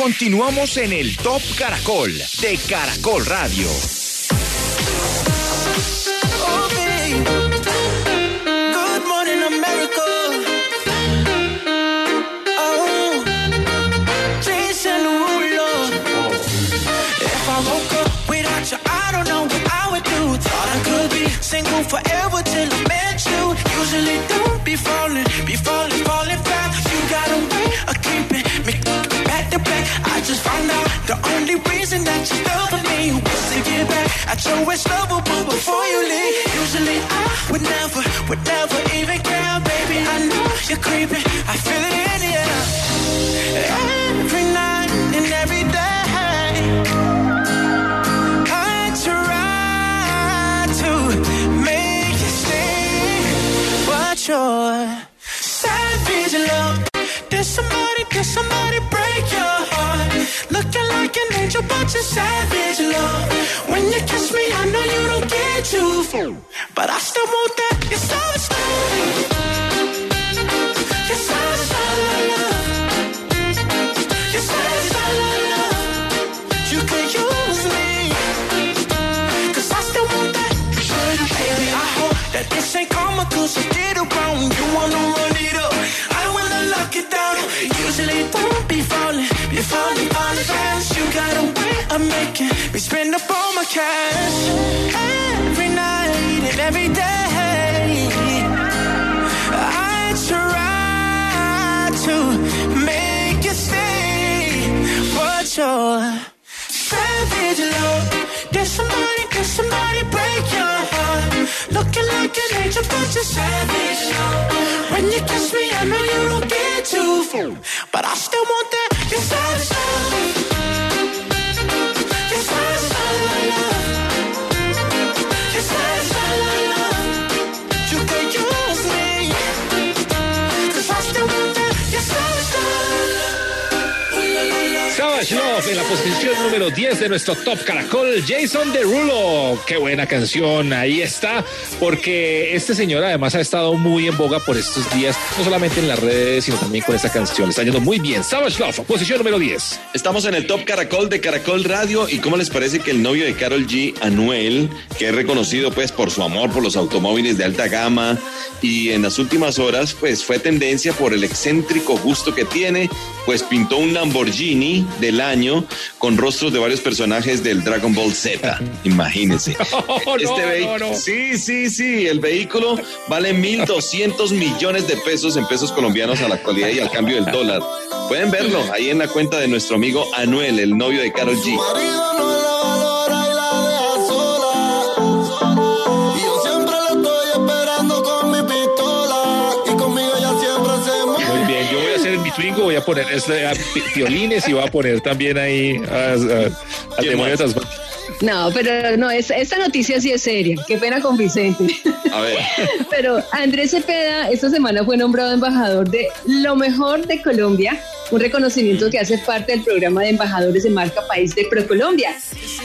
Continuamos en el Top Caracol de Caracol Radio. Just found out the only reason that you loved me was to get back at your ex lover, but before you leave, usually I would never, would never even care, baby. I know you're creeping, I feel it in the air. Every night and every day, I try to make you stay, but you're savage love. Did somebody, did somebody an angel, but you're savage love. When you kiss me, I know you don't get too full, but I still want that. You're savage love. Don't be falling, be falling, falling fast. You got a way of making me spend up all my cash. Every night and every day. I try to make you stay, but you're savage love. Did somebody, did somebody break your? Looking like an angel, but you're savage. When you kiss me, I know you don't get too full, but I still want that. You're savage. En la posición número 10 de nuestro Top Caracol, Jason Derulo. Qué buena canción, ahí está, porque este señor además ha estado muy en boga por estos días, no solamente en las redes, sino también con esta canción. Está yendo muy bien. Savage Love, posición número 10. Estamos en el Top Caracol de Caracol Radio y cómo les parece que el novio de Carol G, Anuel, que es reconocido pues por su amor por los automóviles de alta gama y en las últimas horas pues fue tendencia por el excéntrico gusto que tiene, pues pintó un Lamborghini del año con rostros de varios personajes del Dragon Ball Z. Imagínense. no, vehi- no, no. Sí, sí, sí. El vehículo vale 1.200 millones de pesos en pesos colombianos a la actualidad y al cambio del dólar. Pueden verlo ahí en la cuenta de nuestro amigo Anuel, el novio de Carol G. voy a poner este, a violines y voy a poner también ahí a- a- al ¿Quién demonio más? tras- No, pero no, es- esta noticia sí es seria. Qué pena con Vicente. A ver. Pero Andrés Cepeda esta semana fue nombrado embajador de lo mejor de Colombia, un reconocimiento que hace parte del programa de embajadores de marca país de ProColombia.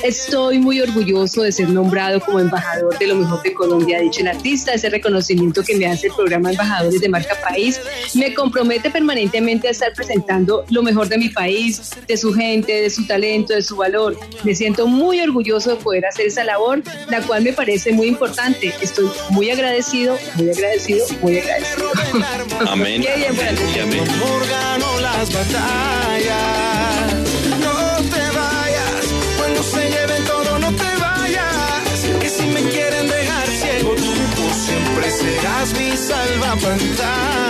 Estoy muy orgulloso de ser nombrado como embajador de lo mejor de Colombia, ha dicho el artista. Ese reconocimiento que me hace el programa embajadores de marca país me compromete permanentemente a estar presentando lo mejor de mi país, de su gente, de su talento, de su valor. Me siento muy orgulloso de poder hacer esa labor, la cual me parece muy importante. Estoy muy agradecido, muy agradecido, muy agradecido. Amén. Qué bien, amén, bueno. y amén. amor ganó las batallas. Mi salvapantallas.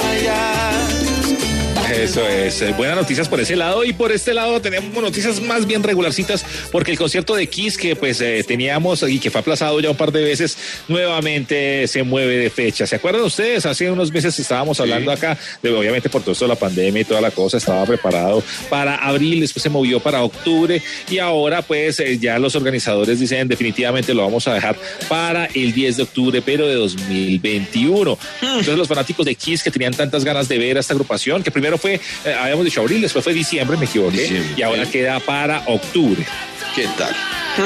Eso es, eh, buenas noticias por ese lado y por este lado tenemos noticias más bien regularcitas porque el concierto de Kiss que pues eh, teníamos y que fue aplazado ya un par de veces nuevamente se mueve de fecha. ¿Se acuerdan ustedes? Hace unos meses estábamos hablando acá de obviamente por todo esto de la pandemia y toda la cosa estaba preparado para abril, después se movió para octubre y ahora pues eh, ya los organizadores dicen definitivamente lo vamos a dejar para el 10 de octubre pero de 2021. Entonces los fanáticos de Kiss que tenían tantas ganas de ver a esta agrupación que primero fue fue, eh, habíamos dicho abril, después fue diciembre, me equivoqué, Diciembre. y ahora queda para octubre ¿Qué tal?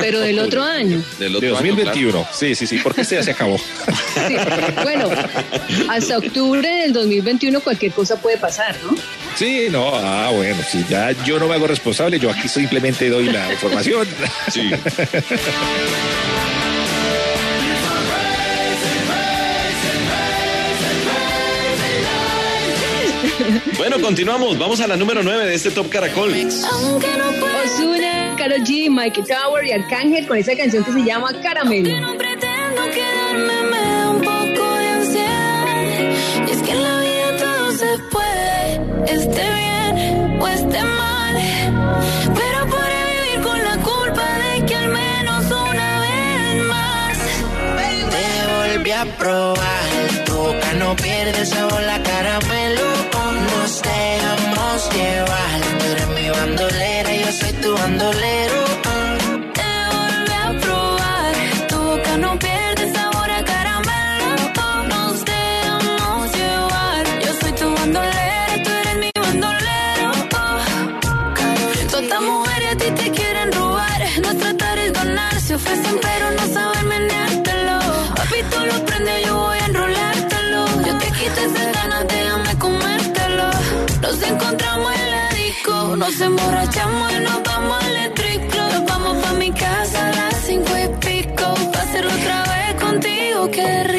Pero del otro año. Del de otro año, 2021. Sí, sí, sí, porque este ya se acabó. Sí. Bueno, hasta octubre del 2021 cualquier cosa puede pasar, ¿no? Sí, no, ah, bueno, sí, ya yo no me hago responsable, yo aquí simplemente doy la información. Sí. Bueno, continuamos. Vamos a la número 9 de este Top Caracol. Aunque no puedo, Ozuna, Karol G, Mikey Tower y Arcángel con esa canción que se llama Caramelo. no pretendo quedarme, me da un poco de ansiedad. Y es que en la vida todo se puede, esté bien o esté mal. Pero podré vivir con la culpa de que al menos una vez más. Te volví a probar, tu boca no pierde sabor la caramelo. Nos dejamos llevar, tú eres mi bandolera, yo soy tu bandolero. Te volví a probar, tu boca no pierde sabor a caramelo. Nos dejamos llevar, yo soy tu bandolera, tú eres mi bandolero. Todas estas mujeres a ti te quieren robar, no tratar es ganar, se ofrecen pero nos emborrachamos y nos vamos al eléctrico. Nos vamos pa' mi casa a las cinco y pico. Pa' hacerlo otra vez contigo, qué rico.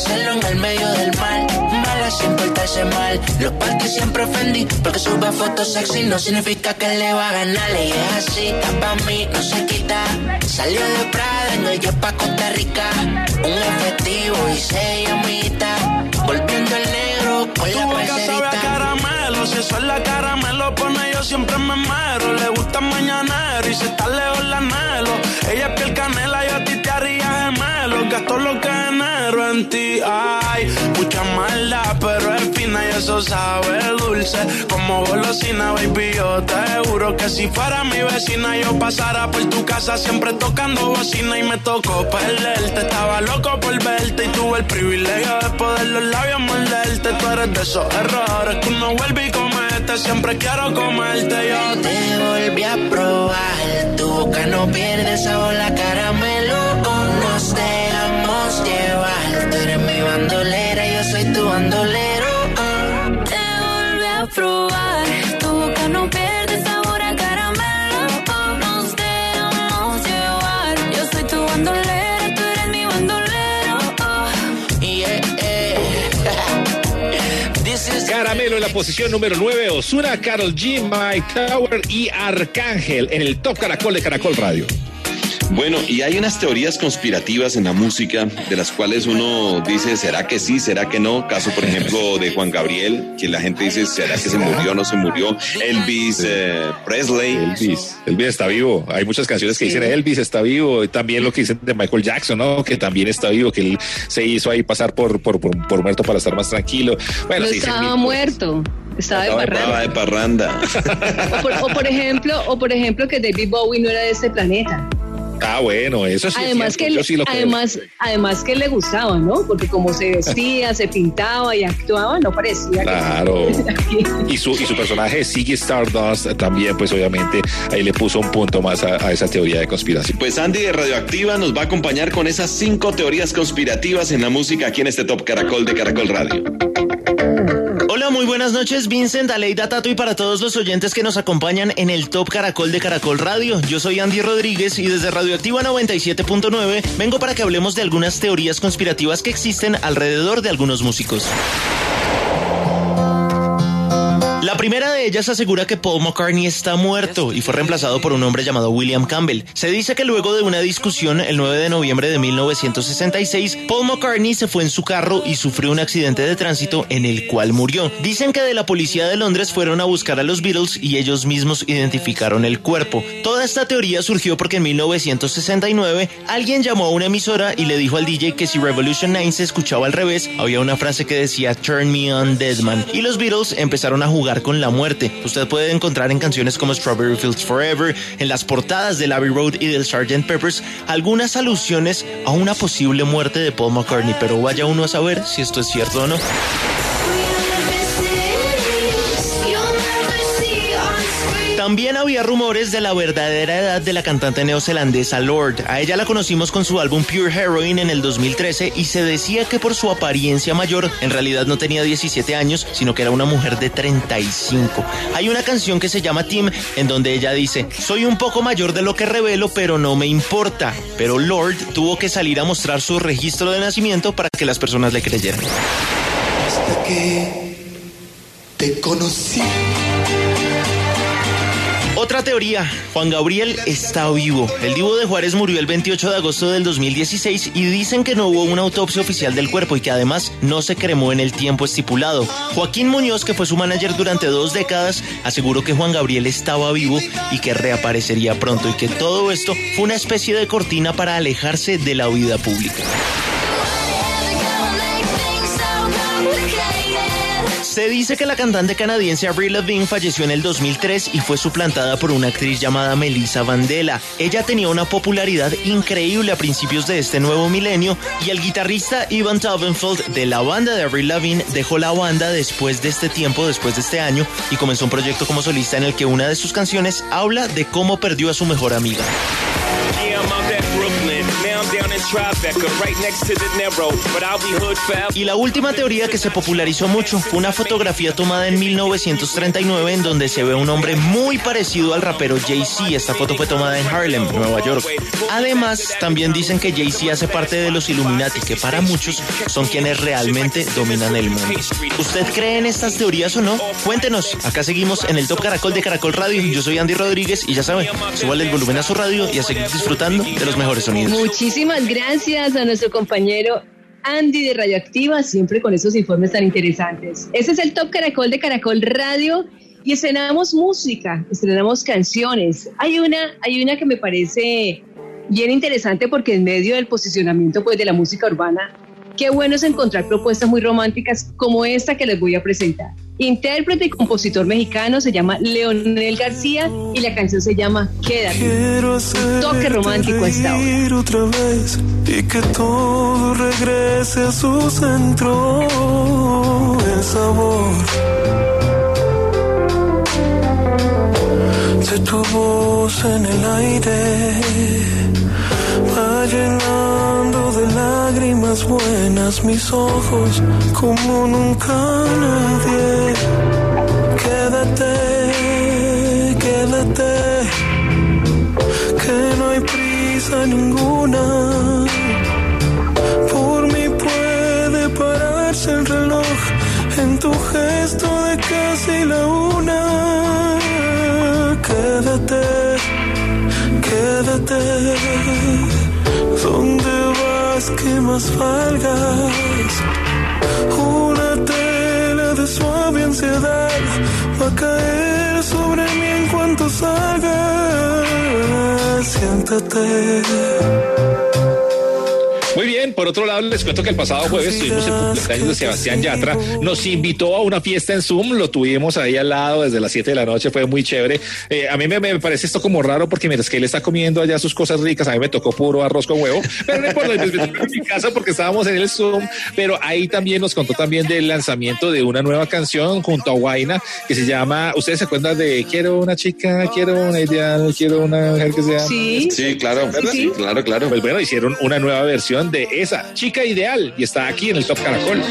Hacerlo en el medio del mar. Mala sin portarse mal. Los parques siempre ofendí, porque sube fotos sexy no significa que le va a ganar. Ella es así, está pa' mí, no se quita. Salió de Prada, en el pa' Costa Rica. Un efectivo y se llamita. Volviendo el negro con la parcerita. caramelo, si eso es la caramelo pone yo siempre me mero. Le gusta mañanero y si está lejos la anhelo. En ti, ay. Mucha maldad, pero es fina y eso sabe dulce. Como golosina, baby, yo te juro que si fuera mi vecina yo pasara por tu casa siempre tocando bocina y me tocó perderte. Estaba loco por verte y tuve el privilegio de poder los labios morderte. Tú eres de esos errores que uno vuelve y comete. Siempre quiero comerte yo. Te volví a probar, tu boca no pierde sabor la caramelo. Nos dejamos llevar, la posición número 9, Osuna, Carol G, Mike Tower y Arcángel en el Top Caracol de Caracol Radio. Bueno, y hay unas teorías conspirativas en la música de las cuales uno dice, ¿será que sí? ¿Será que no? Caso, por ejemplo, de Juan Gabriel, que la gente dice, ¿será que se murió o no se murió? Elvis eh, Presley. Elvis, Elvis está vivo. Hay muchas canciones que dicen Elvis está vivo. También lo que dicen de Michael Jackson, ¿no? Que también está vivo, que él se hizo ahí pasar por, por, por, por muerto para estar más tranquilo. Bueno, No estaba muerto, estaba de Estaba de parranda. parranda. O por, o por ejemplo, o por ejemplo que David Bowie no era de este planeta. Ah, bueno, eso sí. es Además que, cierto, yo sí lo creo. además, además que le gustaba, ¿no? Porque como se vestía, se pintaba y actuaba, no parecía. que- Claro. Y su, y su personaje Ziggy Stardust también, pues obviamente ahí le puso un punto más a, a esa teoría de conspiración. Pues Andy de Radioactiva nos va a acompañar con esas cinco teorías conspirativas en la música aquí en este Top Caracol de Caracol Radio. Hola, muy buenas noches, Vincent, Aleida Tato y para todos los oyentes que nos acompañan en el Top Caracol de Caracol Radio. Yo soy Andy Rodríguez y desde Radioactiva 97.9 vengo para que hablemos de algunas teorías conspirativas que existen alrededor de algunos músicos. La primera de ellas asegura que Paul McCartney está muerto y fue reemplazado por un hombre llamado William Campbell. Se dice que luego de una discusión el 9 de noviembre de 1966, Paul McCartney se fue en su carro y sufrió un accidente de tránsito en el cual murió. Dicen que de la policía de Londres fueron a buscar a los Beatles y ellos mismos identificaron el cuerpo. Toda esta teoría surgió porque en 1969 alguien llamó a una emisora y le dijo al DJ que si Revolution 9 se escuchaba al revés, había una frase que decía Turn me on Deadman y los Beatles empezaron a jugar con la muerte. Usted puede encontrar en canciones como Strawberry Fields Forever, en las portadas del Abbey Road y del Sgt. Peppers, algunas alusiones a una posible muerte de Paul McCartney, pero vaya uno a saber si esto es cierto o no. También había rumores de la verdadera edad de la cantante neozelandesa Lord. A ella la conocimos con su álbum Pure Heroine en el 2013 y se decía que por su apariencia mayor en realidad no tenía 17 años, sino que era una mujer de 35. Hay una canción que se llama Tim en donde ella dice, soy un poco mayor de lo que revelo, pero no me importa. Pero Lord tuvo que salir a mostrar su registro de nacimiento para que las personas le creyeran. Hasta que te conocí. Otra teoría, Juan Gabriel está vivo. El divo de Juárez murió el 28 de agosto del 2016 y dicen que no hubo una autopsia oficial del cuerpo y que además no se cremó en el tiempo estipulado. Joaquín Muñoz, que fue su manager durante dos décadas, aseguró que Juan Gabriel estaba vivo y que reaparecería pronto y que todo esto fue una especie de cortina para alejarse de la vida pública. Se dice que la cantante canadiense Avril Lavigne falleció en el 2003 y fue suplantada por una actriz llamada Melissa Vandela. Ella tenía una popularidad increíble a principios de este nuevo milenio y el guitarrista Ivan Taubenfeld de la banda de Avril Lavigne dejó la banda después de este tiempo, después de este año, y comenzó un proyecto como solista en el que una de sus canciones habla de cómo perdió a su mejor amiga. Y la última teoría que se popularizó mucho fue una fotografía tomada en 1939 en donde se ve un hombre muy parecido al rapero Jay-Z. Esta foto fue tomada en Harlem, Nueva York. Además, también dicen que Jay-Z hace parte de los Illuminati, que para muchos son quienes realmente dominan el mundo. ¿Usted cree en estas teorías o no? Cuéntenos. Acá seguimos en el Top Caracol de Caracol Radio. Yo soy Andy Rodríguez y ya saben, súbale el volumen a su radio y a seguir disfrutando de los mejores sonidos. Muchísimas gracias a nuestro compañero Andy de Radioactiva, siempre con esos informes tan interesantes. Ese es el Top Caracol de Caracol Radio y estrenamos música, estrenamos canciones. Hay una, hay una que me parece bien interesante porque en medio del posicionamiento pues, de la música urbana, qué bueno es encontrar propuestas muy románticas como esta que les voy a presentar. Intérprete y compositor mexicano se llama Leonel García y la canción se llama Quédate. Toque romántico a esta hora. otra vez y que todo regrese a su centro. El sabor de tu voz en el aire va llenando de lágrimas buenas mis ojos como nunca nadie. Quédate, quédate, que no hay prisa ninguna. Por mí puede pararse el reloj en tu gesto de casi la una. Quédate, quédate. ¿Dónde vas que más valgas? Una tela de suave ansiedad va a caer sobre mí en cuanto salga. Siéntate. Muy bien, por otro lado, les cuento que el pasado jueves tuvimos el cumpleaños de Sebastián Yatra. Nos invitó a una fiesta en Zoom, lo tuvimos ahí al lado desde las 7 de la noche, fue muy chévere. Eh, a mí me, me, parece esto como raro porque mientras que él está comiendo allá sus cosas ricas, a mí me tocó puro arroz con huevo, pero no importa, en mi casa porque estábamos en el Zoom, pero ahí también nos contó también del lanzamiento de una nueva canción junto a Guaina que se llama, ¿ustedes se acuerdan de Quiero una chica, quiero una ideal, quiero una mujer que sea? Sí, Sí, claro, sí, claro, claro. Pues bueno, hicieron una nueva versión de esa chica ideal y está aquí en el Top Caracol.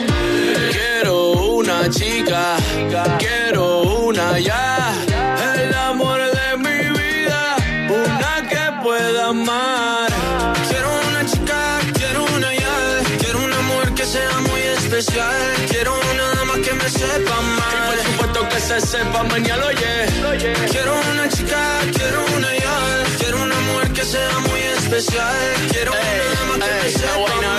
Quiero una chica, quiero una ya. El amor de mi vida, una que pueda amar. Quiero una chica, quiero una ya. Quiero una mujer que sea muy especial. Quiero una dama que me sepa amar. Y por supuesto que se sepa mañana, oye. Quiero una chica, quiero una ya. Quiero una mujer que sea muy especial. Quiero una dama que me sepa amar.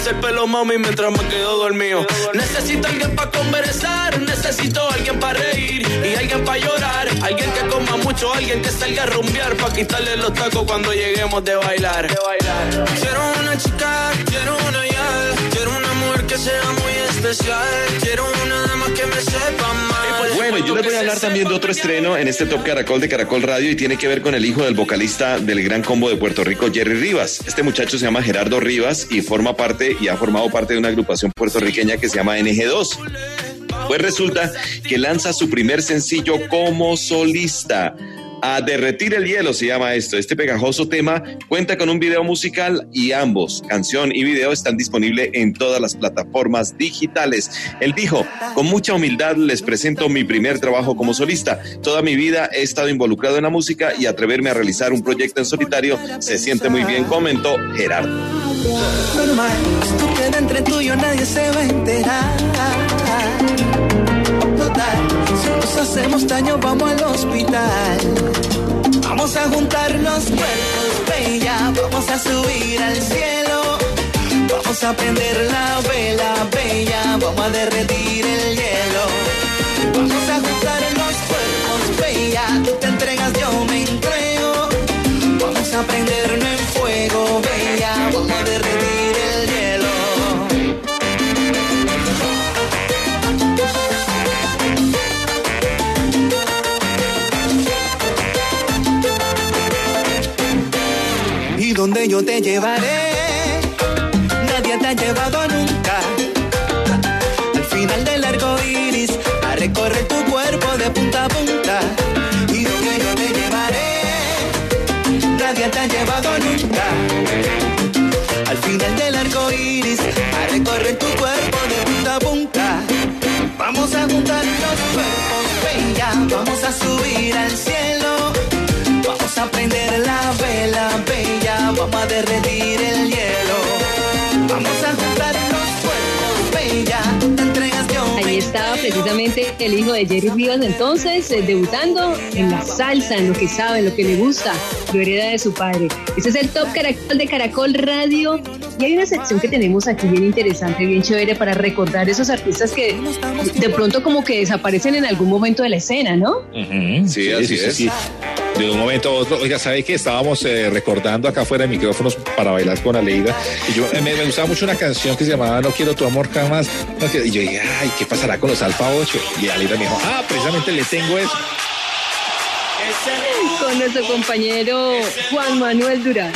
el pelo, mami, mientras me quedo dormido. Necesito alguien para conversar, necesito alguien para reír y alguien para llorar. Alguien que coma mucho, alguien que salga a rumbear para quitarle los tacos cuando lleguemos de bailar. Quiero una chica, quiero una ya, quiero una mujer que sea muy especial. Quiero una dama que me sepa amar. Bueno, yo les voy a hablar también de otro estreno en este Top Caracol de Caracol Radio y tiene que ver con el hijo del vocalista del Gran Combo de Puerto Rico, Jerry Rivas. Este muchacho se llama Gerardo Rivas y forma parte y ha formado parte de una agrupación puertorriqueña que se llama NG2. Pues resulta que lanza su primer sencillo como solista. A derretir el hielo se llama esto. Este pegajoso tema cuenta con un video musical y ambos, canción y video, están disponibles en todas las plataformas digitales. Él dijo, con mucha humildad les presento mi primer trabajo como solista. Toda mi vida he estado involucrado en la música y atreverme a realizar un proyecto en solitario se siente muy bien, comentó Gerardo. normal. Esto entre tú nadie se va a enterar. Nos hacemos daño, vamos al hospital. Vamos a juntar los cuerpos, bella. Vamos a subir al cielo. Vamos a prender la vela, bella. Vamos a derretir el hielo. Vamos a juntar los cuerpos, bella. Te llevaré, nadie te ha llevado nunca. Al final del arco iris, a recorrer tu cuerpo de punta a punta. Y donde yo te llevaré, nadie te ha llevado nunca. Al final del arco iris, a recorrer tu cuerpo de punta a punta. Vamos a juntar los cuerpos, bella, vamos a subir al cielo. Precisamente el hijo de Jerry Rivas entonces, eh, debutando en la salsa, en lo que sabe, en lo que le gusta, lo hereda de su padre. Ese es el Top Caracol de Caracol Radio. Y hay una sección que tenemos aquí bien interesante, bien chévere, para recordar esos artistas que de pronto como que desaparecen en algún momento de la escena, ¿no? Ujú, Sí, así es. De un momento a otro, oiga, ¿sabe que estábamos eh, recordando acá fuera de micrófonos para bailar con Aleida? Y yo eh, me, gustaba mucho una canción que se llamaba No quiero tu amor jamás. Y yo dije, ay, ¿qué pasará con los Alfa 8? Y Aleida me dijo, ah, precisamente le tengo eso. Con nuestro compañero Juan Manuel Durán.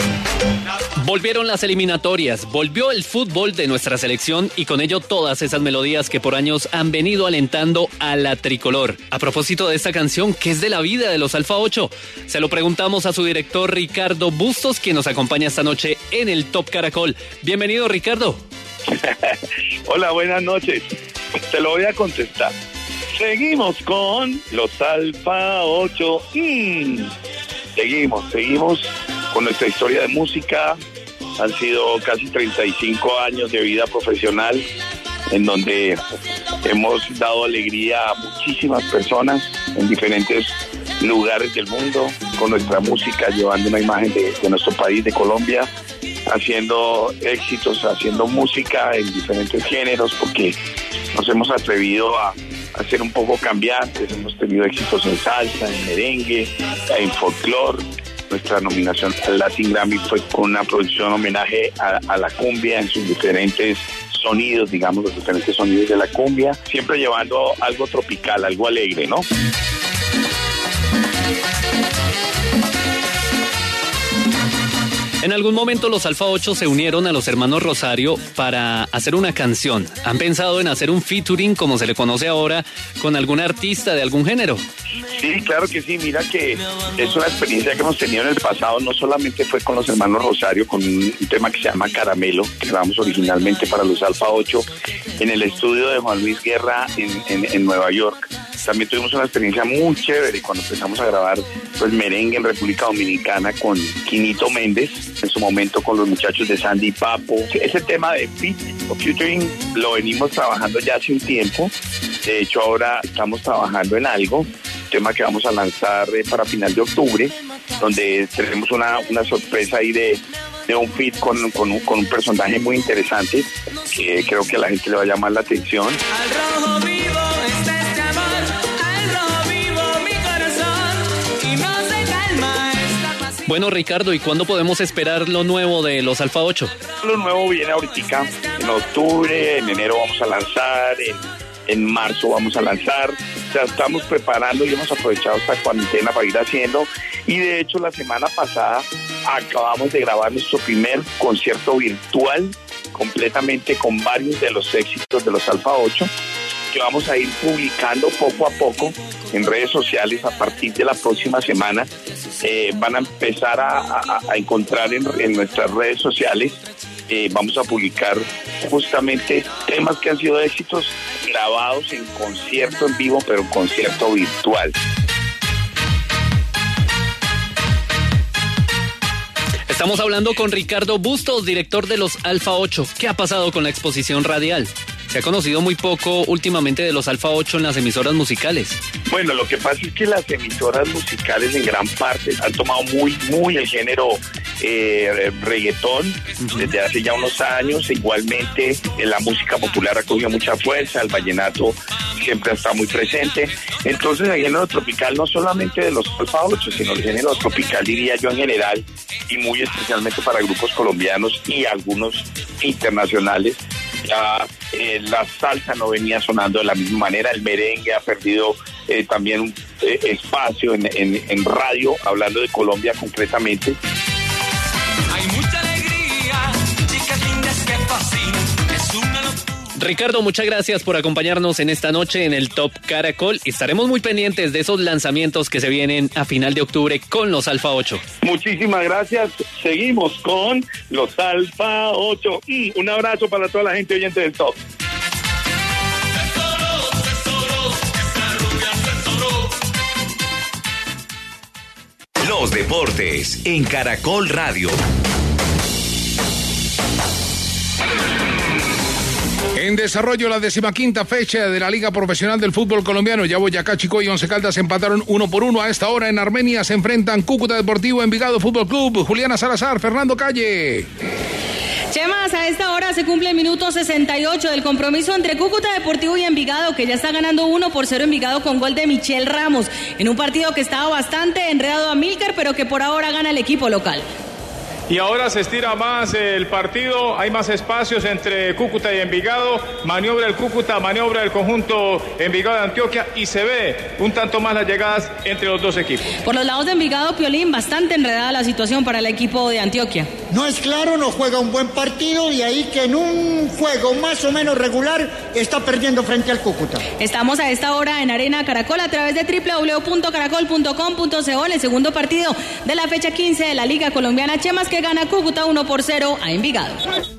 Volvieron las eliminatorias, volvió el fútbol de nuestra selección y con ello todas esas melodías que por años han venido alentando a la tricolor. A propósito de esta canción, ¿qué es de la vida de los Alfa 8? Se lo preguntamos a su director Ricardo Bustos, quien nos acompaña esta noche en el Top Caracol. Bienvenido, Ricardo. Hola, buenas noches. Te lo voy a contestar. Seguimos con los Alfa 8. Mm. Seguimos, seguimos con nuestra historia de música. Han sido casi 35 años de vida profesional en donde hemos dado alegría a muchísimas personas en diferentes lugares del mundo con nuestra música, llevando una imagen de, nuestro país, de Colombia, haciendo éxitos, haciendo música en diferentes géneros, porque nos hemos atrevido a, ser un poco cambiantes, hemos tenido éxitos en salsa, en merengue, en folclore. Nuestra nominación al Latin Grammy fue con una producción homenaje a, la cumbia en sus diferentes sonidos, digamos, los diferentes sonidos de la cumbia, siempre llevando algo tropical, algo alegre, ¿no? En algún momento los Alfa 8 se unieron a los hermanos Rosario para hacer una canción. ¿Han pensado en hacer un featuring, como se le conoce ahora, con algún artista de algún género? Sí, claro que sí. Mira que es una experiencia que hemos tenido en el pasado. No solamente fue con los hermanos Rosario, con un tema que se llama Caramelo, que grabamos originalmente para los Alfa 8 en el estudio de Juan Luis Guerra en, en- en Nueva York. También tuvimos una experiencia muy chévere cuando empezamos a grabar pues merengue en República Dominicana con Quinito Méndez, en su momento con los muchachos de Sandy Papo. Ese tema de fit o featuring lo venimos trabajando ya hace un tiempo. De hecho, ahora estamos trabajando en algo, tema que vamos a lanzar eh, para final de octubre, donde tenemos una, una sorpresa ahí de, de un fit con, con un, con un personaje muy interesante que creo que a la gente le va a llamar la atención. Al rojo Bueno, Ricardo, ¿y cuándo podemos esperar lo nuevo de los Alfa 8? Lo nuevo viene ahorita en octubre, en enero vamos a lanzar, en, en marzo vamos a lanzar. Sea, estamos preparando y hemos aprovechado esta cuarentena para ir haciendo. Y de hecho, la semana pasada acabamos de grabar nuestro primer concierto virtual completamente con varios de los éxitos de los Alfa 8 que vamos a ir publicando poco a poco en redes sociales a partir de la próxima semana. Eh, van a empezar a, encontrar en, en nuestras redes sociales. eh, vamos a publicar justamente temas que han sido éxitos grabados en concierto en vivo, pero en concierto virtual. Estamos hablando con Ricardo Bustos, director de los Alfa 8. ¿Qué ha pasado con la exposición radial? Se ha conocido muy poco últimamente de los Alfa 8 en las emisoras musicales. Bueno, lo que pasa es que las emisoras musicales en gran parte han tomado muy, muy el género eh, reggaetón desde hace ya unos años. Igualmente, eh, la música popular ha cogido mucha fuerza, el vallenato siempre está muy presente. Entonces, el género tropical, no solamente de los Alfa 8, sino el género tropical, diría yo en general, y muy especialmente para grupos colombianos y algunos internacionales, ya eh, la salsa no venía sonando de la misma manera, el merengue ha perdido eh, también eh, espacio en, en- en radio, hablando de Colombia concretamente. Hay Ricardo, muchas gracias por acompañarnos en esta noche en el Top Caracol. Estaremos muy pendientes de esos lanzamientos que se vienen a final de octubre con los Alfa 8. Muchísimas gracias. Seguimos con los Alfa 8. Mm, un abrazo para toda la gente oyente del Top. Los deportes en Caracol Radio. En desarrollo la decimaquinta fecha de la Liga Profesional del Fútbol Colombiano. Ya Boyacá, Chico y Once Caldas empataron uno por uno. A esta hora en Armenia se enfrentan Cúcuta Deportivo, Envigado Fútbol Club, Juliana Salazar, Fernando Calle. Chemas, a esta hora se cumple el minuto 68 del compromiso entre Cúcuta Deportivo y Envigado, que ya está ganando 1 por 0 Envigado con gol de Michel Ramos, en un partido que estaba bastante enredado a Milker, pero que por ahora gana el equipo local. Y ahora se estira más el partido, hay más espacios entre Cúcuta y Envigado, maniobra el Cúcuta, maniobra el conjunto Envigado de Antioquia y se ve un tanto más las llegadas entre los dos equipos. Por los lados de Envigado, Piolín, bastante enredada la situación para el equipo de Antioquia. No es claro, no juega un buen partido y ahí que en un juego más o menos regular está perdiendo frente al Cúcuta. Estamos a esta hora en Arena Caracol a través de www.caracol.com.co en el segundo partido de la fecha 15 de la Liga Colombiana Chemas que gana Cúcuta 1 por 0 a Envigado.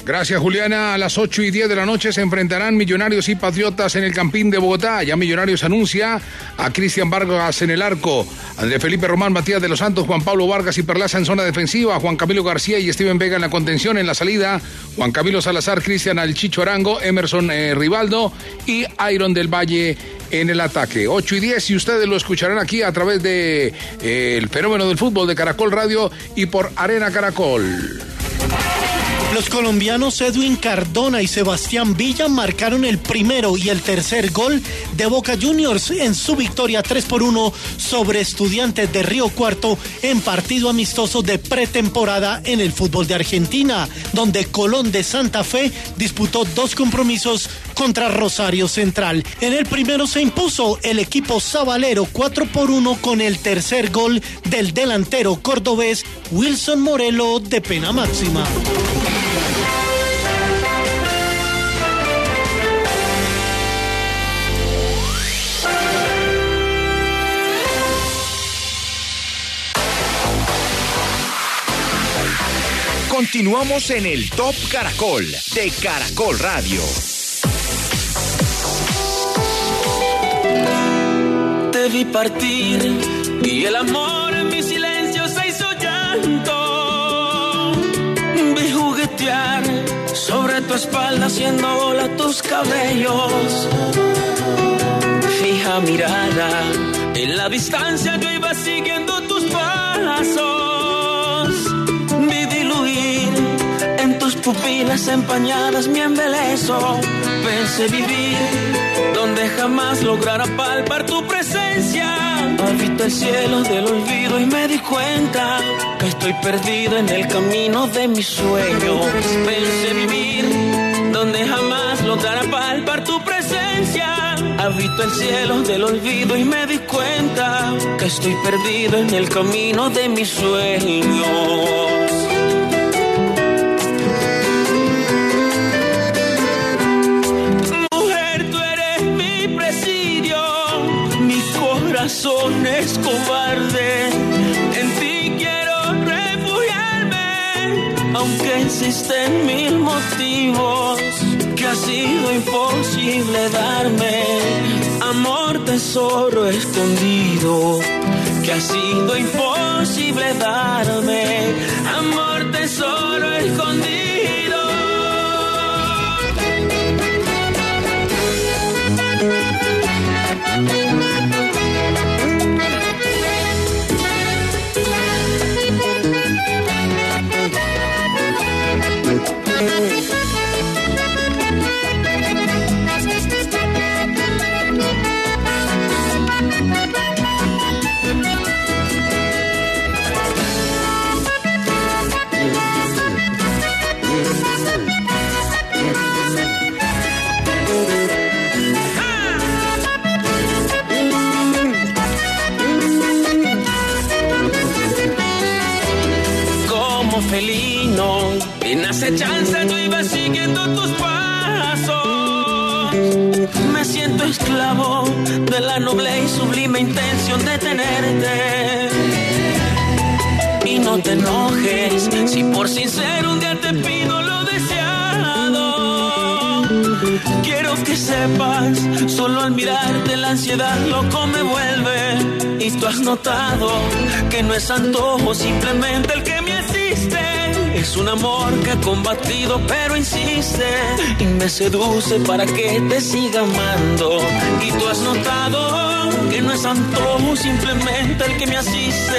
Gracias, Juliana. A las 8 y 10 de la noche se enfrentarán Millonarios y Patriotas en el Campín de Bogotá. Ya Millonarios anuncia a Cristian Vargas en el arco, André Felipe Román, Matías de los Santos, Juan Pablo Vargas y Perlaza en zona defensiva, Juan Camilo García y Steven Vega en la contención en la salida, Juan Camilo Salazar, Cristian Alchicho Arango, Emerson eh, Rivaldo y Iron del Valle en el ataque. 8 y 10 y ustedes lo escucharán aquí a través de eh, el fenómeno del fútbol de Caracol Radio y por Arena Caracol. Los colombianos Edwin Cardona y Sebastián Villa marcaron el primero y el tercer gol de Boca Juniors en su victoria 3 por 1 sobre Estudiantes de Río Cuarto en partido amistoso de pretemporada en el fútbol de Argentina, donde Colón de Santa Fe disputó dos compromisos contra Rosario Central. En el primero se impuso el equipo sabalero 4 por 1 con el tercer gol del delantero cordobés Wilson Morelo de pena máxima. Continuamos en el Top Caracol de Caracol Radio. Te vi partir y el amor en mi silencio se hizo llanto. Vi juguetear sobre tu espalda haciendo bola tus cabellos. Fija mirada, en la distancia yo iba siguiendo tus pasos. Pupilas empañadas mi embeleso. Pensé vivir donde jamás lograra palpar tu presencia. Habito el cielo del olvido y me di cuenta que estoy perdido en el camino de mis sueños. Pensé vivir donde jamás lograra palpar tu presencia. Habito el cielo del olvido y me di cuenta que estoy perdido en el camino de mis sueños. Corazón es cobarde. En ti quiero refugiarme, aunque existen mil motivos que ha sido imposible darme. Amor, tesoro escondido, que ha sido imposible darme. Amor, tesoro escondido. Acechanza yo iba siguiendo tus pasos. Me siento esclavo de la noble y sublime intención de tenerte. Y no te enojes si por sincero un día te pido lo deseado. Quiero que sepas, solo al mirarte la ansiedad loco me vuelve. Y tú has notado que no es antojo, simplemente el que me asiste. Es un amor que ha combatido pero insiste y me seduce para que te siga amando. Y tú has notado que no es antojo, simplemente el que me asiste.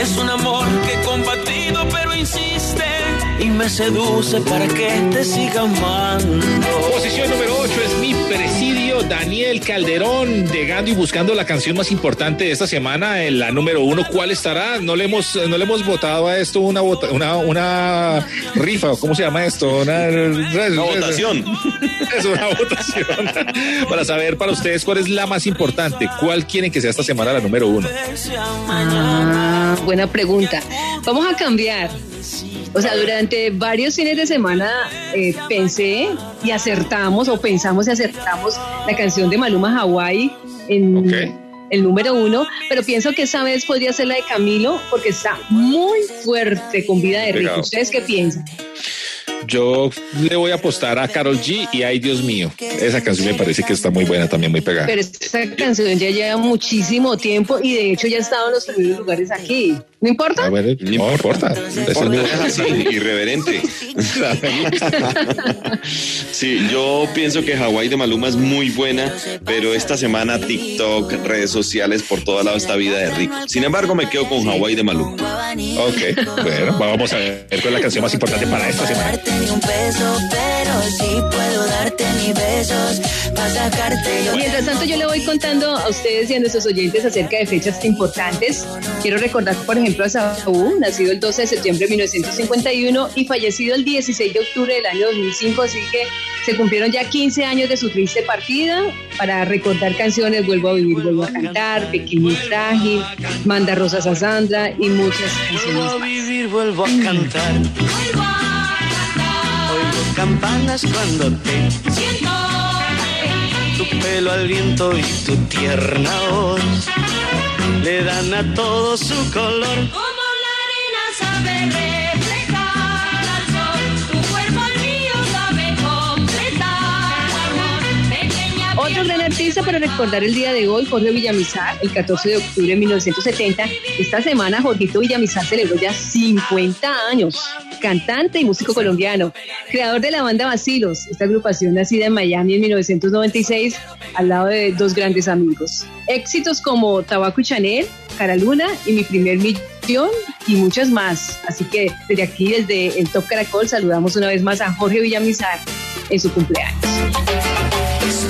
Es un amor que he combatido pero insiste y me seduce para que te siga amando. Posición número 8 es mi presidio, Daniel Calderón, llegando y buscando la canción más importante de esta semana, en la número uno. ¿Cuál estará? No le hemos, no le hemos votado a esto una, vota- una, una rifa, ¿cómo se llama esto? Una, Una votación. Es una votación para saber para ustedes cuál es la más importante. ¿Cuál quieren que sea esta semana la número uno? Ah, buena pregunta. Vamos a cambiar. O sea, durante varios fines de semana eh, pensé y acertamos, o pensamos y acertamos la canción de Maluma Hawaii en el número uno, pero pienso que esta vez podría ser la de Camilo porque está muy fuerte con vida de rico. ¿Ustedes qué piensan? Yo le voy a apostar a Carol G y ay Dios mío. Esa canción me parece que está muy buena, también muy pegada. Pero esta canción ya lleva muchísimo tiempo y de hecho ya ha estado en los primeros lugares aquí. ¿No importa? Ah, bueno, no importa. Eso no- Sí, irreverente. Sí, yo pienso que Hawái de Maluma es muy buena, pero esta semana TikTok, redes sociales, por todo lado esta vida de rico. Sin embargo, me quedo con Hawái de Maluma. Ok, bueno, vamos a ver cuál es la canción más importante para esta semana. Darte mis besos para sacarte yo. Mientras tanto, yo le voy contando a ustedes y a nuestros oyentes acerca de fechas importantes. Quiero recordar, por ejemplo, a Saúl, nacido el 12 de septiembre de 1951 y fallecido el 16 de octubre del año 2005, así que se cumplieron ya 15 años de su triste partida. Para recordar canciones, Vuelvo a vivir, vuelvo a cantar, Pequeño y frágil, Manda rosas a Sandra y muchas Vuelvo a canciones más. vivir, vuelvo a cantar. Campanas cuando te siento. Tu pelo al viento y tu tierna voz le dan a todo su color. Artista para recordar el día de hoy, Jorge Villamizar, el 14 de octubre de 1970. Esta semana, Jorgito Villamizar celebró ya 50 años. Cantante y músico colombiano, creador de la banda Basilos, esta agrupación nacida en Miami en 1996, al lado de dos grandes amigos. Éxitos como Tabaco y Chanel, Cara Luna y Mi Primer Millón y muchas más. Así que desde aquí, desde el Top Caracol, saludamos una vez más a Jorge Villamizar en su cumpleaños.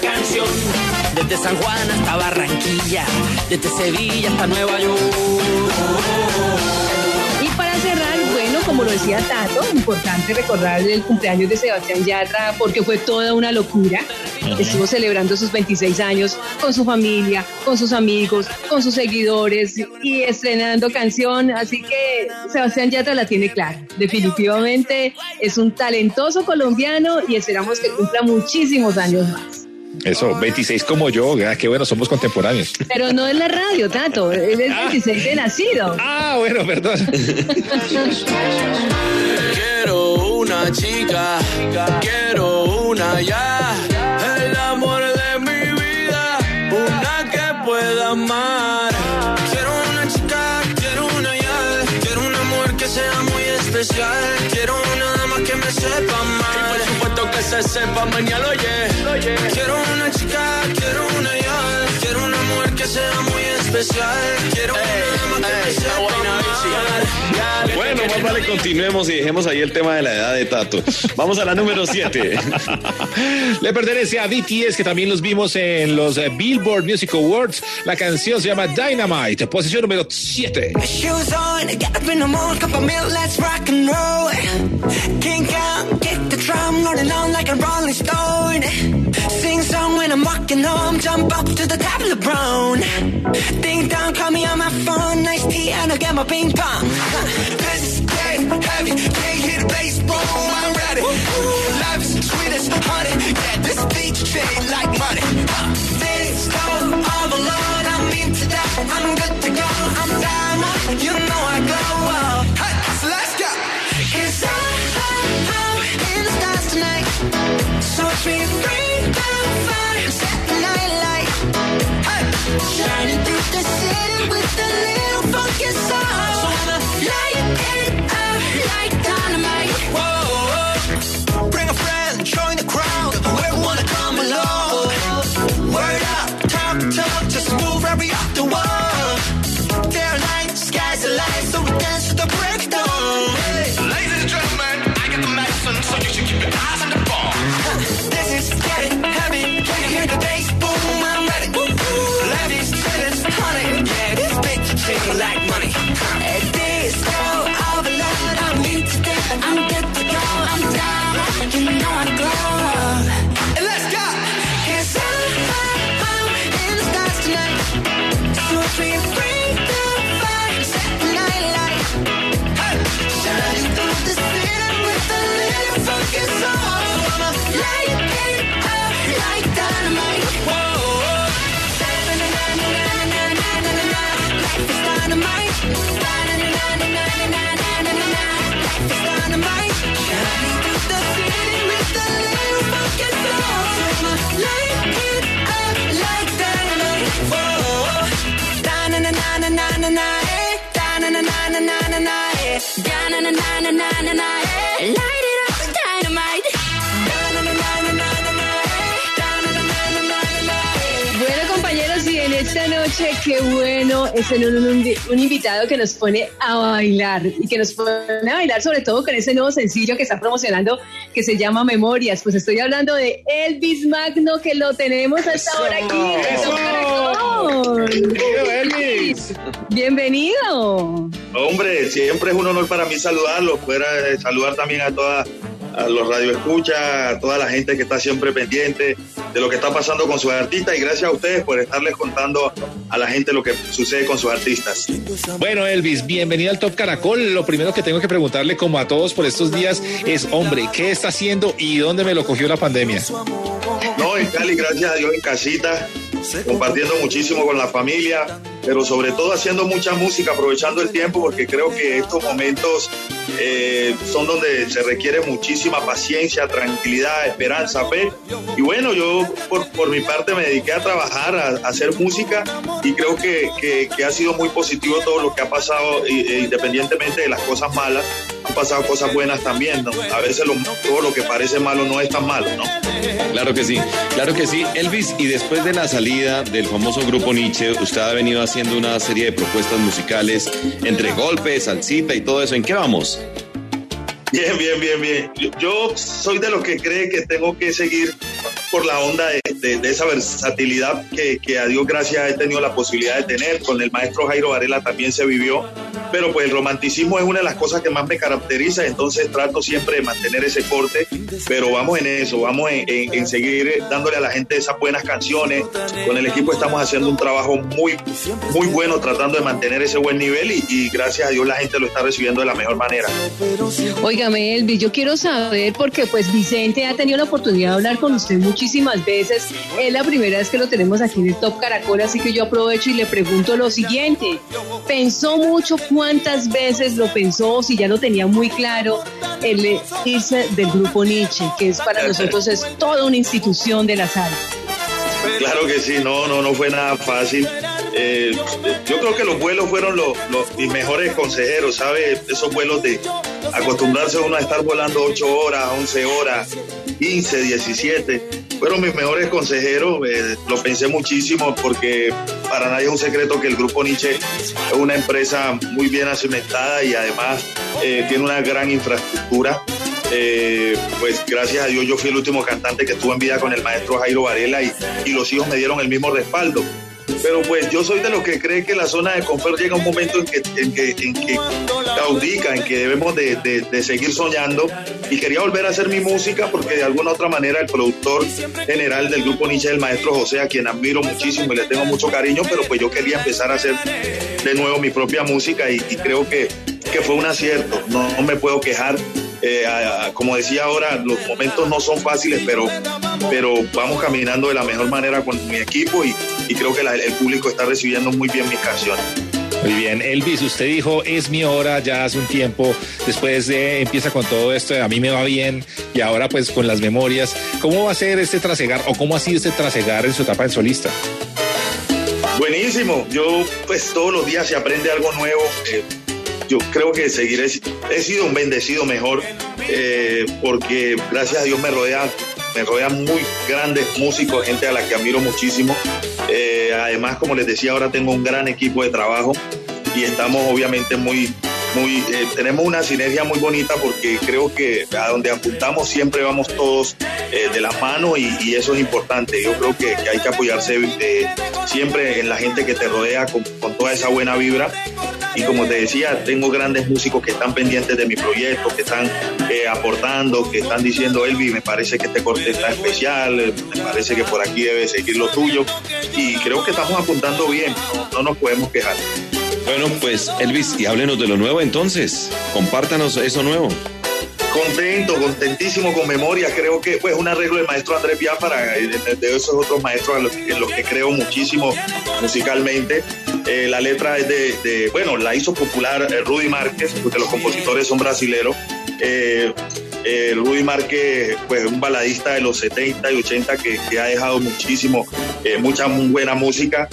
canción. Desde San Juan hasta Barranquilla, desde Sevilla hasta Nueva York. Y para cerrar, bueno, como lo decía Tato, importante recordar el cumpleaños de Sebastián Yatra porque fue toda una locura. Estuvo celebrando sus 26 años con su familia, con sus amigos, con sus seguidores y estrenando canción. Así que Sebastián Yatra la tiene clara. Definitivamente es un talentoso colombiano y esperamos que cumpla muchísimos años más. Eso, 26 como yo, ah, qué bueno, somos contemporáneos. Pero no es la radio, Tato. Él es 26 de nacido. Ah, bueno, perdón. Quiero una chica, quiero una ya, el amor de mi vida, una que pueda amar. Quiero una chica, quiero una ya, quiero un amor que sea muy especial, quiero una dama que me sepa amar. Se sepa mañana, oye. Quiero una chica, quiero una ya, quiero un amor que sea muy especial, quiero una. Bueno, más vale continuemos y dejemos ahí el tema de la edad de Tato. Vamos a la número 7. Le pertenece a BTS, que también los vimos en los eh, Billboard Music Awards. La canción se llama Dynamite, posición número 7. When I'm walking home, jump up to the top of the brown. Ding dong, call me on my phone, nice tea, and I'll get my ping pong. This is getting heavy, can't the bass, boom, I'm ready. Life is sweet as honey, yeah, this beat chain dream. Noche, qué bueno, es un, un- un invitado que nos pone a bailar y que nos pone a bailar sobre todo con ese nuevo sencillo que está promocionando que se llama Memorias. Pues estoy hablando de Elvis Magno que lo tenemos a esta hora aquí. en Caracol. Elvis. Bienvenido. Hombre, siempre es un honor para mí saludarlo, fuera saludar también a todas a los radioescuchas, a toda la gente que está siempre pendiente de lo que está pasando con sus artistas y gracias a ustedes por estarles contando a la gente lo que sucede con sus artistas. Bueno, Elvis, bienvenido al Top Caracol. Lo primero que tengo que preguntarle, como a todos por estos días, es, hombre, ¿qué está haciendo y dónde me lo cogió la pandemia? No, en Cali, gracias a Dios, en casita, compartiendo muchísimo con la familia, pero sobre todo haciendo mucha música, aprovechando el tiempo, porque creo que estos momentos eh, son donde se requiere muchísima paciencia, tranquilidad, esperanza, fe. Y bueno, yo por, por mi parte me dediqué a trabajar, a, a hacer música, y creo que, que- que ha sido muy positivo todo lo que ha pasado, y- e independientemente de las cosas malas, han pasado cosas buenas también, ¿no? A veces lo- todo lo que parece malo no es tan malo, ¿no? Claro que sí, claro que sí. Elvis, y después de la salida del famoso grupo Nietzsche, usted ha venido haciendo una serie de propuestas musicales entre golpes, salsita y todo eso. ¿En qué vamos? Bien, bien, bien, bien. Yo, yo soy de los que cree que tengo que seguir por la onda de, de- de esa versatilidad que, que a Dios gracias he tenido la posibilidad de tener. Con el maestro Jairo Varela también se vivió. Pero pues el romanticismo es una de las cosas que más me caracteriza, entonces trato siempre de mantener ese corte, pero vamos en eso, vamos en, en- en seguir dándole a la gente esas buenas canciones. Con el equipo estamos haciendo un trabajo muy, muy bueno tratando de mantener ese buen nivel y, y gracias a Dios la gente lo está recibiendo de la mejor manera. Óigame, Elvis, yo quiero saber, porque pues Vicente ha tenido la oportunidad de hablar con usted muchísimas veces. Es la primera vez que lo tenemos aquí en el Top Caracol, así que yo aprovecho y le pregunto lo siguiente. ¿Pensó mucho cuántas veces lo pensó, si ya lo tenía muy claro, el irse del grupo Nietzsche, que es para nosotros es toda una institución de la salsa? Claro que sí, no, no, no fue nada fácil. Eh, yo creo que los vuelos fueron los, los- mis mejores consejeros, ¿sabe? Esos vuelos de acostumbrarse uno a estar volando 8 horas, 11 horas, 15, 17. Fueron mis mejores consejeros, eh, lo pensé muchísimo porque para nadie es un secreto que el Grupo Nietzsche es una empresa muy bien cimentada y además eh, tiene una gran infraestructura. Eh, pues gracias a Dios yo fui el último cantante que estuvo en vida con el maestro Jairo Varela y, y los hijos me dieron el mismo respaldo. Pero pues yo soy de los que cree que la zona de confort llega un momento en que, en que, en que caudica, en que debemos de, de- de seguir soñando. Y quería volver a hacer mi música porque de alguna otra manera el productor general del grupo Nietzsche el maestro José, a quien admiro muchísimo y le tengo mucho cariño, pero pues yo quería empezar a hacer de nuevo mi propia música y, y creo que, que fue un acierto. No, no me puedo quejar. Eh, a- a- como decía ahora, los momentos no son fáciles, pero, pero vamos caminando de la mejor manera con mi equipo y, y creo que la- el público está recibiendo muy bien mis canciones. Muy bien, Elvis, usted dijo, es mi hora ya hace un tiempo, después de, empieza con todo esto, a mí me va bien, y ahora pues con las memorias, ¿cómo va a ser este trasegar o cómo ha sido este trasegar en su etapa de solista? Buenísimo, yo pues todos los días se aprende algo nuevo. eh, yo creo que seguiré, he sido un bendecido mejor eh, porque gracias a Dios me rodea, me rodean muy grandes músicos, gente a la que admiro muchísimo. Eh, además, como les decía, ahora tengo un gran equipo de trabajo y estamos obviamente muy, muy, eh, tenemos una sinergia muy bonita porque creo que a donde apuntamos siempre vamos todos de la mano y, eso es importante. Yo creo que, hay que apoyarse siempre en la gente que te rodea con toda esa buena vibra. Y como te decía, tengo grandes músicos que están pendientes de mi proyecto, que están eh, aportando, que están diciendo, Elvi, me parece que este corte está especial, eh, me parece que por aquí debe seguir lo tuyo. Y creo que estamos apuntando bien, no, no nos podemos quejar. Bueno, pues Elvis, y háblenos de lo nuevo entonces. Compártanos eso nuevo. Contento, contentísimo con memoria. Creo que pues un arreglo del maestro Andrés Biafara, eh, de, de esos otros maestros en los, en los que creo muchísimo musicalmente. Eh, la letra es de, bueno, la hizo popular eh, Rudy Márquez, porque los compositores son brasileros. Eh, Rudy Márquez, pues un baladista de los 70 y 80 que, ha dejado muchísimo, mucha buena música.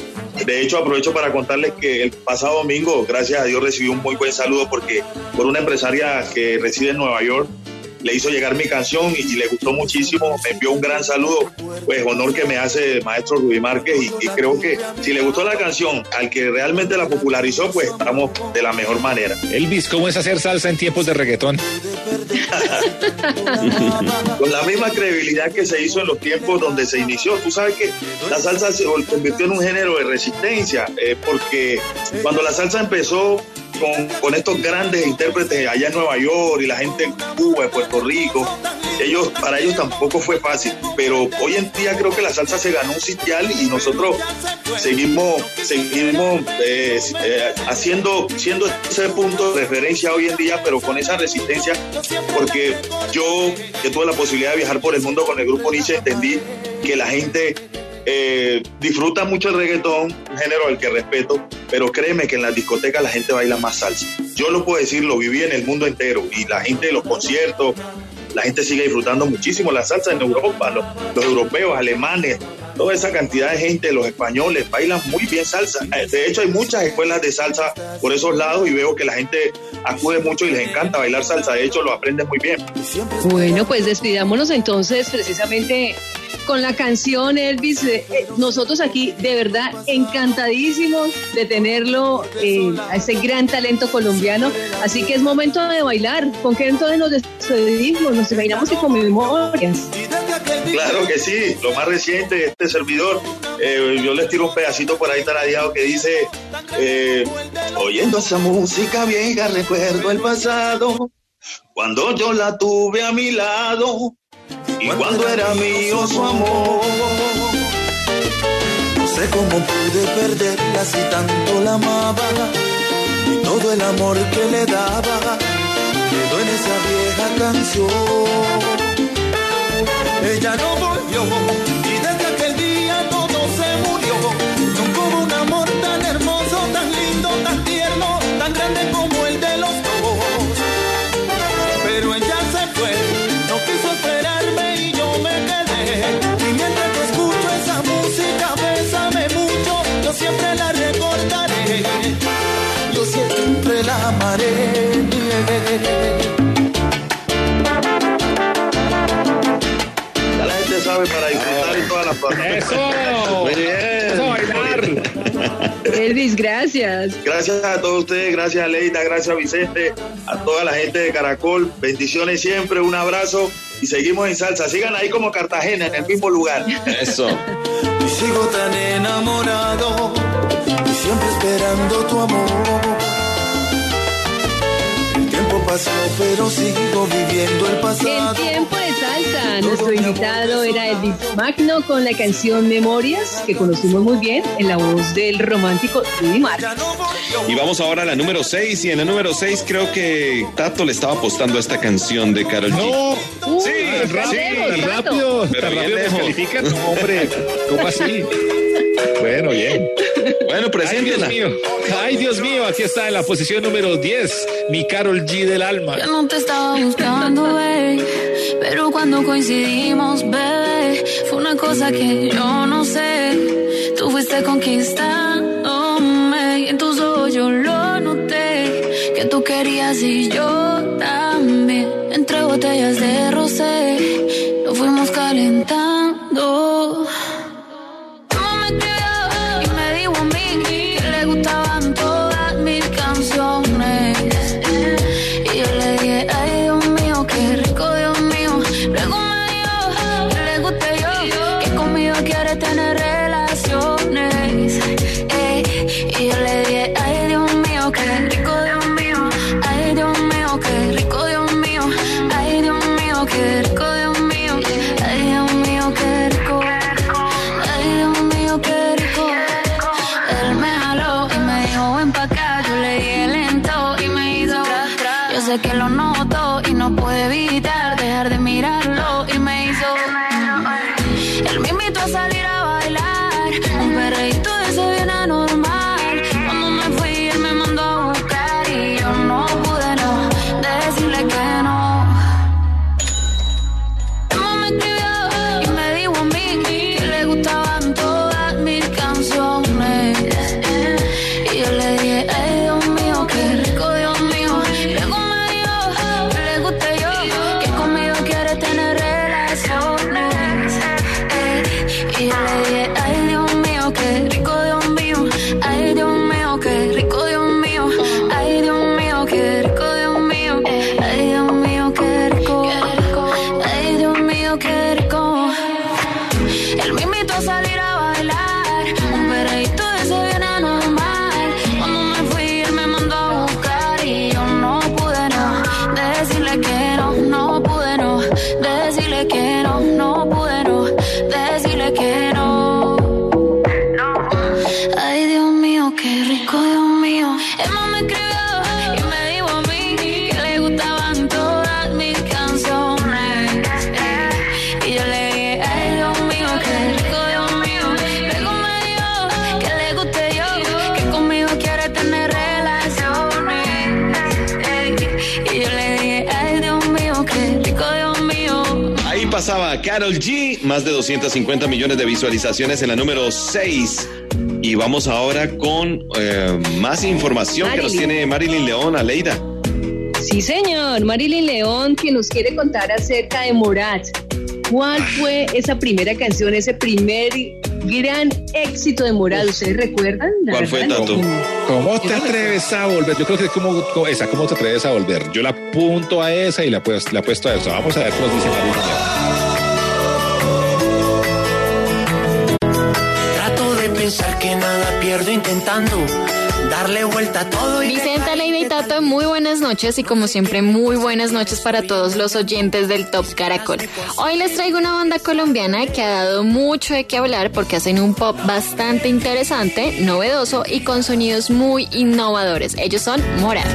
De hecho, aprovecho para contarles que el pasado domingo, gracias a Dios, recibí un muy buen saludo porque por una empresaria que reside en Nueva York, le hizo llegar mi canción y, y le gustó muchísimo, me envió un gran saludo, pues honor que me hace el maestro Rubí Márquez y, y creo que si le gustó la canción al que realmente la popularizó, pues estamos de la mejor manera. Elvis, ¿cómo es hacer salsa en tiempos de reggaetón? Con la misma credibilidad que se hizo en los tiempos donde se inició. Tú sabes que la salsa se convirtió en un género de resistencia, eh, porque cuando la salsa empezó con, estos grandes intérpretes allá en Nueva York y la gente en Cuba, en Puerto Rico, ellos, para ellos tampoco fue fácil, pero hoy en día creo que la salsa se ganó un sitial y nosotros seguimos, seguimos eh, eh, haciendo, siendo ese punto de referencia hoy en día, pero con esa resistencia, porque yo que tuve la posibilidad de viajar por el mundo con el grupo Nietzsche, entendí que la gente eh, disfruta mucho el reggaetón, un género al que respeto, pero créeme que en las discotecas la gente baila más salsa. Yo lo puedo decir, lo viví en el mundo entero y la gente de los conciertos, la gente sigue disfrutando muchísimo la salsa en Europa, los, los europeos, alemanes, toda esa cantidad de gente, los españoles, bailan muy bien salsa. Eh, De hecho, hay muchas escuelas de salsa por esos lados y veo que la gente acude mucho y les encanta bailar salsa. De hecho, lo aprenden muy bien. Bueno, pues despidámonos entonces precisamente con la canción Elvis. Eh, eh, nosotros aquí de verdad encantadísimos de tenerlo, eh, a ese gran talento colombiano. Así que es momento de bailar. ¿Con qué entonces nos despedimos? Nos imaginamos que con memorias. Claro que sí, lo más reciente de este servidor, yo les tiro un pedacito por ahí taradeado que dice, oyendo esa música vieja recuerdo el pasado, cuando yo la tuve a mi lado y cuando era mío su amor. No sé cómo pude perderla si tanto la amaba y todo el amor que le daba quedó en esa vieja canción. Ella no volvió ¡Eso! Muy bien. ¡Eso, bailar! Elvis, gracias. Gracias a todos ustedes, gracias a Leita, gracias a Vicente, a toda la gente de Caracol. Bendiciones siempre, un abrazo y seguimos en salsa. Sigan ahí como Cartagena, en el mismo lugar. Eso. Y sigo tan enamorado y siempre esperando tu amor. El tiempo pasó, pero sigo viviendo el El pasado. tiempo de salsa. Nuestro invitado era Elvis Magno con la canción Memorias, que conocimos muy bien en la voz del romántico Rudy Márquez. Y vamos ahora a la número 6. Y en la número 6 creo que Tato le estaba apostando a esta canción de Carol G. No, Uy, sí, rápido, Tato. rápido, Pero rápido descalifican. No, hombre, ¿cómo así? Bueno, bien. Bueno, Ay, Dios preséntela. mío. Ay, Dios mío, aquí está en la posición número 10, mi Carol G del alma. Yo no te estaba buscando, bebé, pero cuando coincidimos, bebé, fue una cosa que yo no sé. Tú fuiste conquistándome y en tus ojos yo lo noté. Que tú querías y yo también. Entre botellas de rosé, Carol G, más de 250 millones de visualizaciones en la número 6. Y vamos ahora con eh, más información que nos Marilyn. tiene Marilyn León, Aleida. Sí, señor. Marilyn León, que nos quiere contar acerca de Morat. ¿Cuál fue esa primera canción, ese primer gran éxito de Morat? ¿Ustedes recuerdan? La ¿Cuál fue, Tato? ¿Cómo te atreves a volver? Yo creo que es como, como esa, ¿cómo te atreves a volver? Yo la apunto a esa y la, pues, la apuesto a eso. Vamos a ver qué nos dice Marilyn León. Que nada pierdo intentando darle vuelta a todo y Vicenta, Leida y Tato, muy buenas noches y como siempre muy buenas noches para todos los oyentes del Top Caracol. Hoy les traigo una banda colombiana que ha dado mucho de qué hablar porque hacen un pop bastante interesante, novedoso y con sonidos muy innovadores. Ellos son Morat.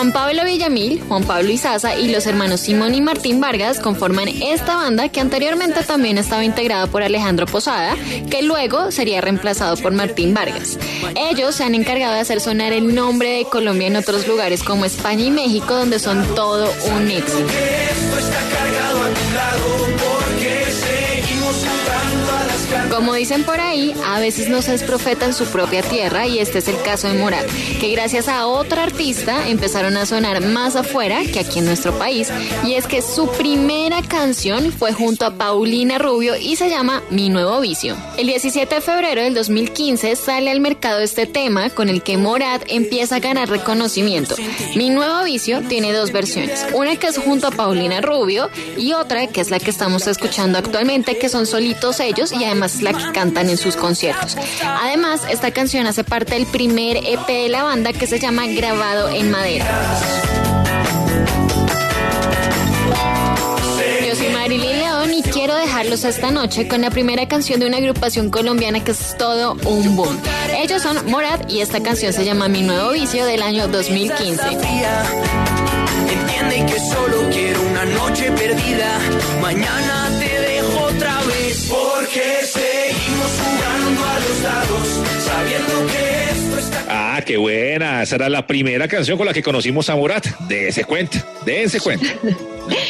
Juan Pablo Villamil, Juan Pablo Izaza y los hermanos Simón y Martín Vargas conforman esta banda que anteriormente también estaba integrada por Alejandro Posada, que luego sería reemplazado por Martín Vargas. Ellos se han encargado de hacer sonar el nombre de Colombia en otros lugares como España y México, donde son todo un éxito. Como dicen por ahí, a veces no se es profeta en su propia tierra y este es el caso de Morat, que gracias a otra artista empezaron a sonar más afuera que aquí en nuestro país y es que su primera canción fue junto a Paulina Rubio y se llama Mi Nuevo Vicio. El 17 de febrero del 2015 sale al mercado este tema con el que Morat empieza a ganar reconocimiento. Mi Nuevo Vicio tiene dos versiones, una que es junto a Paulina Rubio y otra que es la que estamos escuchando actualmente que son solitos ellos y además es que cantan en sus conciertos. Además, esta canción hace parte del primer EP de la banda que se llama Grabado en Madera. Yo soy Marilyn León y quiero dejarlos esta noche con la primera canción de una agrupación colombiana que es todo un boom. Ellos son Morat y esta canción se llama Mi Nuevo Vicio del año 2015. Entiende que solo quiero una noche perdida. Mañana Ah, qué buena. Esa era la primera canción con la que conocimos a Morat. Dese cuenta, dense cuenta.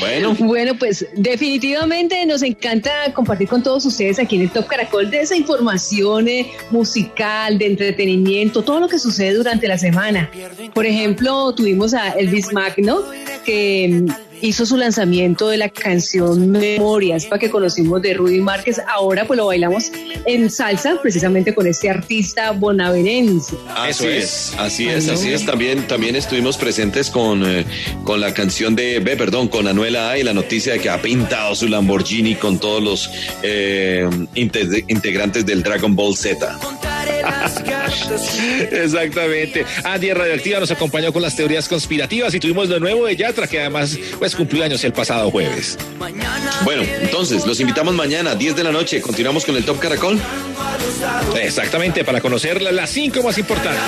Bueno. Bueno, pues definitivamente nos encanta compartir con todos ustedes aquí en el Top Caracol de esa información eh, musical, de entretenimiento, todo lo que sucede durante la semana. Por ejemplo, tuvimos a Elvis Magno, que hizo su lanzamiento de la canción Memorias, para que conocimos de Rudy Márquez. Ahora pues lo bailamos en salsa, precisamente con este artista bonaverense. Así es, así es, así es. También, también estuvimos presentes con, eh, con la canción de, ve, perdón, con Anuela A y la noticia de que ha pintado su Lamborghini con todos los eh, inte- integrantes del Dragon Ball Z. Exactamente. Andy Radioactiva nos acompañó con las teorías conspirativas y tuvimos lo nuevo de Yatra, que además pues cumplió años el pasado jueves. Bueno, entonces, los invitamos mañana, 10 de la noche. Continuamos con el Top Caracol. Exactamente, para conocer la- las cinco más importantes.